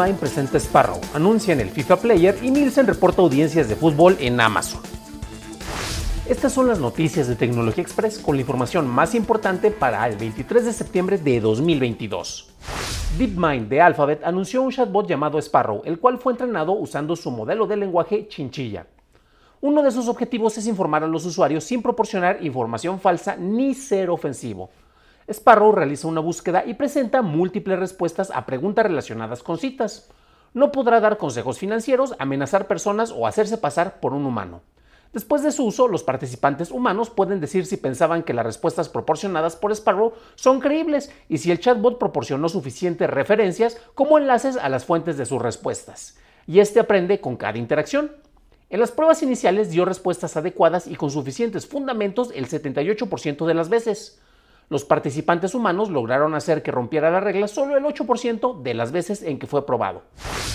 DeepMind presenta Sparrow, anuncia en el FIFA Player y Nielsen reporta audiencias de fútbol en Amazon. Estas son las noticias de Tecnología Express con la información más importante para el 23 de septiembre de 2022. DeepMind de Alphabet anunció un chatbot llamado Sparrow, el cual fue entrenado usando su modelo de lenguaje chinchilla. Uno de sus objetivos es informar a los usuarios sin proporcionar información falsa ni ser ofensivo. Sparrow realiza una búsqueda y presenta múltiples respuestas a preguntas relacionadas con citas. No podrá dar consejos financieros, amenazar personas o hacerse pasar por un humano. Después de su uso, los participantes humanos pueden decir si pensaban que las respuestas proporcionadas por Sparrow son creíbles y si el chatbot proporcionó suficientes referencias como enlaces a las fuentes de sus respuestas. Y este aprende con cada interacción. En las pruebas iniciales dio respuestas adecuadas y con suficientes fundamentos el 78% de las veces. Los participantes humanos lograron hacer que rompiera la regla solo el 8% de las veces en que fue probado.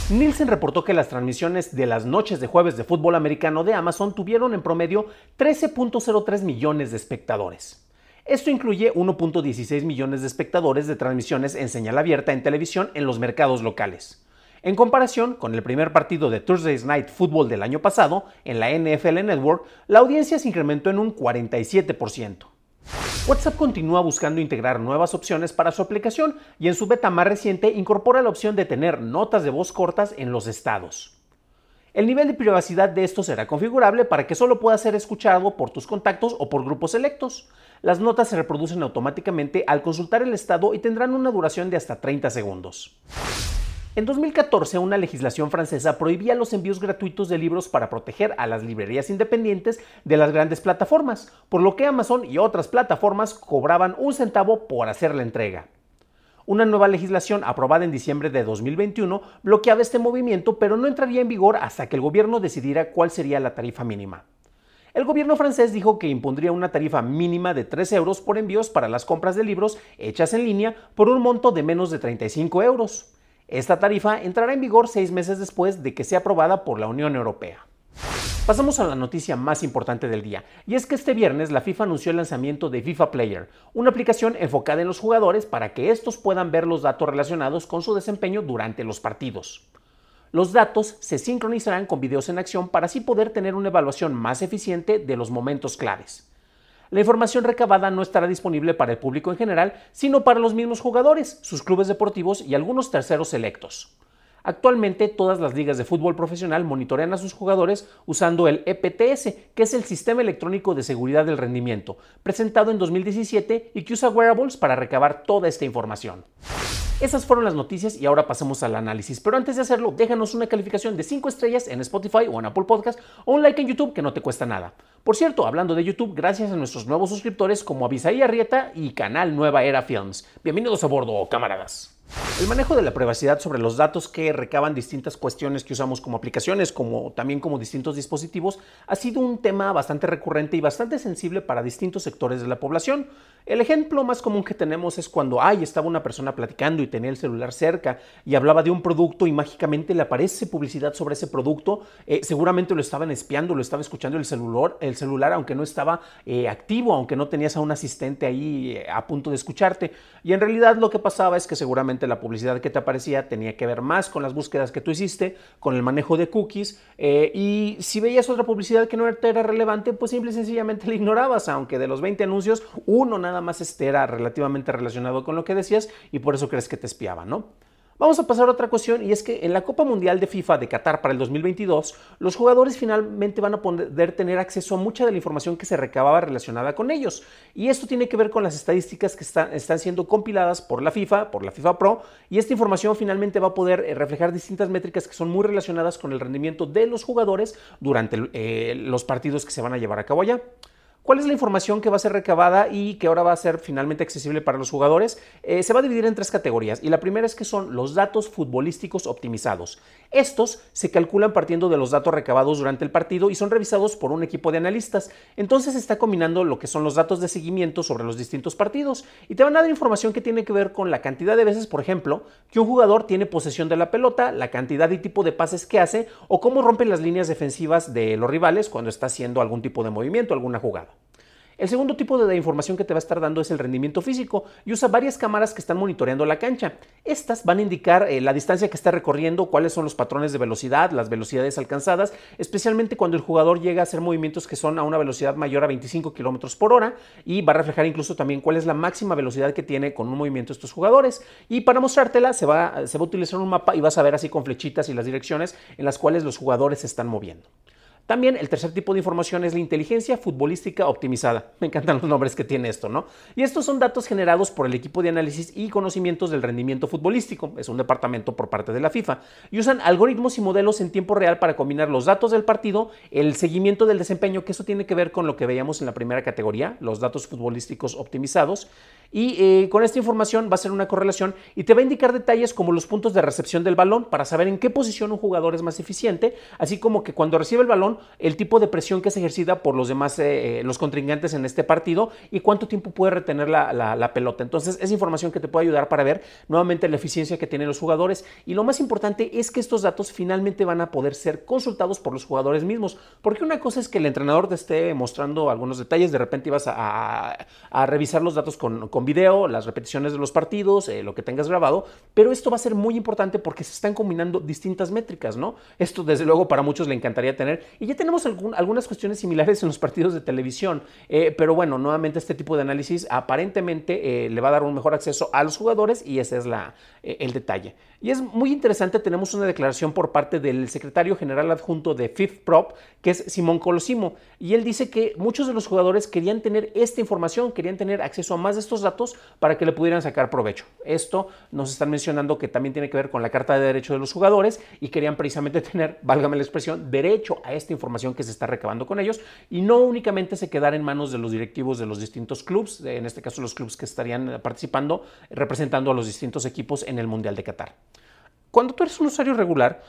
Nielsen reportó que las transmisiones de las noches de jueves de fútbol americano de Amazon tuvieron en promedio 13.03 millones de espectadores. Esto incluye 1.16 millones de espectadores de transmisiones en señal abierta en televisión en los mercados locales. En comparación con el primer partido de Thursday's Night Football del año pasado, en la NFL Network, la audiencia se incrementó en un 47%. WhatsApp continúa buscando integrar nuevas opciones para su aplicación y en su beta más reciente incorpora la opción de tener notas de voz cortas en los estados. El nivel de privacidad de esto será configurable para que solo pueda ser escuchado por tus contactos o por grupos selectos. Las notas se reproducen automáticamente al consultar el estado y tendrán una duración de hasta 30 segundos. En 2014, una legislación francesa prohibía los envíos gratuitos de libros para proteger a las librerías independientes de las grandes plataformas, por lo que Amazon y otras plataformas cobraban un centavo por hacer la entrega. Una nueva legislación aprobada en diciembre de 2021 bloqueaba este movimiento, pero no entraría en vigor hasta que el gobierno decidiera cuál sería la tarifa mínima. El gobierno francés dijo que impondría una tarifa mínima de 3 euros por envíos para las compras de libros hechas en línea por un monto de menos de 35 euros. Esta tarifa entrará en vigor seis meses después de que sea aprobada por la Unión Europea. Pasamos a la noticia más importante del día, y es que este viernes la FIFA anunció el lanzamiento de FIFA Player, una aplicación enfocada en los jugadores para que estos puedan ver los datos relacionados con su desempeño durante los partidos. Los datos se sincronizarán con videos en acción para así poder tener una evaluación más eficiente de los momentos claves. La información recabada no estará disponible para el público en general, sino para los mismos jugadores, sus clubes deportivos y algunos terceros selectos. Actualmente todas las ligas de fútbol profesional monitorean a sus jugadores usando el EPTS, que es el Sistema Electrónico de Seguridad del Rendimiento, presentado en 2017 y que usa wearables para recabar toda esta información. Esas fueron las noticias y ahora pasemos al análisis. Pero antes de hacerlo, déjanos una calificación de 5 estrellas en Spotify o en Apple Podcast o un like en YouTube que no te cuesta nada. Por cierto, hablando de YouTube, gracias a nuestros nuevos suscriptores como Avisaí Arrieta y Canal Nueva Era Films. Bienvenidos a bordo, camaradas. El manejo de la privacidad sobre los datos que recaban distintas cuestiones que usamos como aplicaciones, como también como distintos dispositivos, ha sido un tema bastante recurrente y bastante sensible para distintos sectores de la población. El ejemplo más común que tenemos es cuando ay, estaba una persona platicando y tenía el celular cerca y hablaba de un producto y mágicamente le aparece publicidad sobre ese producto. Eh, seguramente lo estaban espiando, lo estaba escuchando el celular, el celular aunque no estaba eh, activo, aunque no tenías a un asistente ahí eh, a punto de escucharte. Y en realidad lo que pasaba es que seguramente la publicidad que te aparecía tenía que ver más con las búsquedas que tú hiciste, con el manejo de cookies, eh, y si veías otra publicidad que no era relevante, pues simple y sencillamente la ignorabas, aunque de los 20 anuncios, uno nada más este era relativamente relacionado con lo que decías y por eso crees que te espiaba, ¿no? Vamos a pasar a otra cuestión y es que en la Copa Mundial de FIFA de Qatar para el 2022, los jugadores finalmente van a poder tener acceso a mucha de la información que se recababa relacionada con ellos. Y esto tiene que ver con las estadísticas que están, siendo compiladas por la FIFA, por la FIFA Pro, y esta información finalmente va a poder eh, reflejar distintas métricas que son muy relacionadas con el rendimiento de los jugadores durante eh, los partidos que se van a llevar a cabo allá. ¿Cuál es la información que va a ser recabada y que ahora va a ser finalmente accesible para los jugadores? Eh, se va a dividir en tres categorías y la primera es que son los datos futbolísticos optimizados. Estos se calculan partiendo de los datos recabados durante el partido y son revisados por un equipo de analistas. Entonces se está combinando lo que son los datos de seguimiento sobre los distintos partidos y te van a dar información que tiene que ver con la cantidad de veces, por ejemplo, que un jugador tiene posesión de la pelota, la cantidad y tipo de pases que hace o cómo rompe las líneas defensivas de los rivales cuando está haciendo algún tipo de movimiento, alguna jugada. El segundo tipo de información que te va a estar dando es el rendimiento físico y usa varias cámaras que están monitoreando la cancha. Estas van a indicar eh, la distancia que está recorriendo, cuáles son los patrones de velocidad, las velocidades alcanzadas, especialmente cuando el jugador llega a hacer movimientos que son a una velocidad mayor a 25 kilómetros por hora y va a reflejar incluso también cuál es la máxima velocidad que tiene con un movimiento estos jugadores. Y para mostrártela se va, se va a utilizar un mapa y vas a ver así con flechitas y las direcciones en las cuales los jugadores se están moviendo. También el tercer tipo de información es la inteligencia futbolística optimizada. Me encantan los nombres que tiene esto, ¿no? Y estos son datos generados por el equipo de análisis y conocimientos del rendimiento futbolístico. Es un departamento por parte de la FIFA. Y usan algoritmos y modelos en tiempo real para combinar los datos del partido, el seguimiento del desempeño, que eso tiene que ver con lo que veíamos en la primera categoría, los datos futbolísticos optimizados, y eh, con esta información va a ser una correlación y te va a indicar detalles como los puntos de recepción del balón para saber en qué posición un jugador es más eficiente, así como que cuando recibe el balón, el tipo de presión que es ejercida por los demás, eh, los contrincantes en este partido y cuánto tiempo puede retener la, pelota. Entonces, es información que te puede ayudar para ver nuevamente la eficiencia que tienen los jugadores. Y lo más importante es que estos datos finalmente van a poder ser consultados por los jugadores mismos, porque una cosa es que el entrenador te esté mostrando algunos detalles, de repente ibas a, revisar los datos con video, las repeticiones de los partidos, eh, lo que tengas grabado, pero esto va a ser muy importante porque se están combinando distintas métricas, ¿no? Esto desde luego para muchos le encantaría tener y ya tenemos algunas cuestiones similares en los partidos de televisión, eh, pero bueno, nuevamente este tipo de análisis aparentemente eh, le va a dar un mejor acceso a los jugadores y ese es el detalle. Y es muy interesante, tenemos una declaración por parte del secretario general adjunto de Fifth Prop, que es Simón Colosimo, y él dice que muchos de los jugadores querían tener esta información, querían tener acceso a más de estos datos para que le pudieran sacar provecho. Esto nos están mencionando que también tiene que ver con la Carta de Derechos de los Jugadores y querían precisamente tener, válgame la expresión, derecho a esta información que se está recabando con ellos y no únicamente se quedar en manos de los directivos de los distintos clubes, en este caso los clubes que estarían participando, representando a los distintos equipos en el Mundial de Qatar. Cuando tú eres un usuario regular,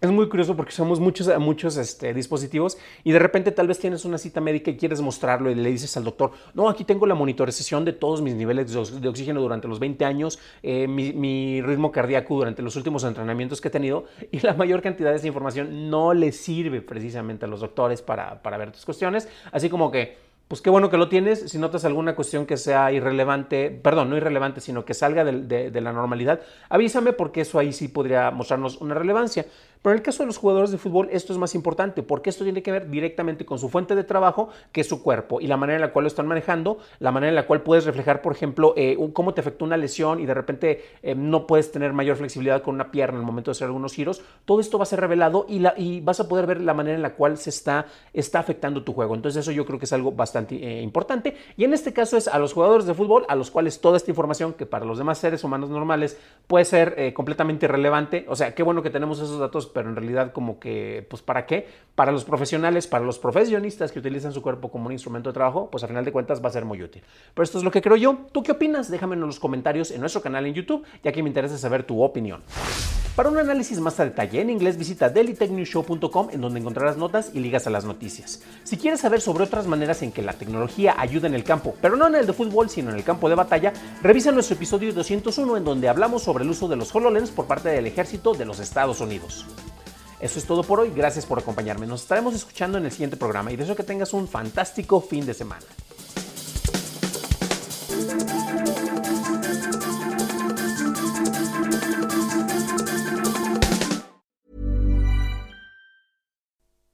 es muy curioso porque usamos muchos, muchos este, dispositivos y de repente tal vez tienes una cita médica y quieres mostrarlo y le dices al doctor, no, aquí tengo la monitorización de todos mis niveles de oxígeno durante los 20 años, eh, mi, ritmo cardíaco durante los últimos entrenamientos que he tenido y la mayor cantidad de esa información no le sirve precisamente a los doctores para, para ver tus cuestiones, así como que pues qué bueno que lo tienes. Si notas alguna cuestión que sea irrelevante, perdón, no irrelevante, sino que salga de, de, la normalidad, avísame porque eso ahí sí podría mostrarnos una relevancia. Pero en el caso de los jugadores de fútbol, esto es más importante porque esto tiene que ver directamente con su fuente de trabajo, que es su cuerpo, y la manera en la cual lo están manejando, la manera en la cual puedes reflejar, por ejemplo, eh, cómo te afectó una lesión y de repente eh, no puedes tener mayor flexibilidad con una pierna en el momento de hacer algunos giros. Todo esto va a ser revelado y, vas a poder ver la manera en la cual se está, está afectando tu juego. Entonces eso yo creo que es algo bastante eh, importante. Y en este caso es a los jugadores de fútbol, a los cuales toda esta información, que para los demás seres humanos normales puede ser completamente irrelevante. O sea, qué bueno que tenemos esos datos pero en realidad como que, pues ¿para qué? Para los profesionales, para los profesionistas que utilizan su cuerpo como un instrumento de trabajo, pues a final de cuentas va a ser muy útil. Pero esto es lo que creo yo. ¿Tú qué opinas? Déjame en los comentarios en nuestro canal en YouTube, ya que me interesa saber tu opinión. Para un análisis más a detalle en inglés, visita dailytechnewshow.com en donde encontrarás notas y ligas a las noticias. Si quieres saber sobre otras maneras en que la tecnología ayuda en el campo, pero no en el de fútbol, sino en el campo de batalla, revisa nuestro episodio 201 en donde hablamos sobre el uso de los HoloLens por parte del ejército de los Estados Unidos. Eso es todo por hoy, gracias por acompañarme. Nos estaremos escuchando en el siguiente programa y deseo que tengas un fantástico fin de semana.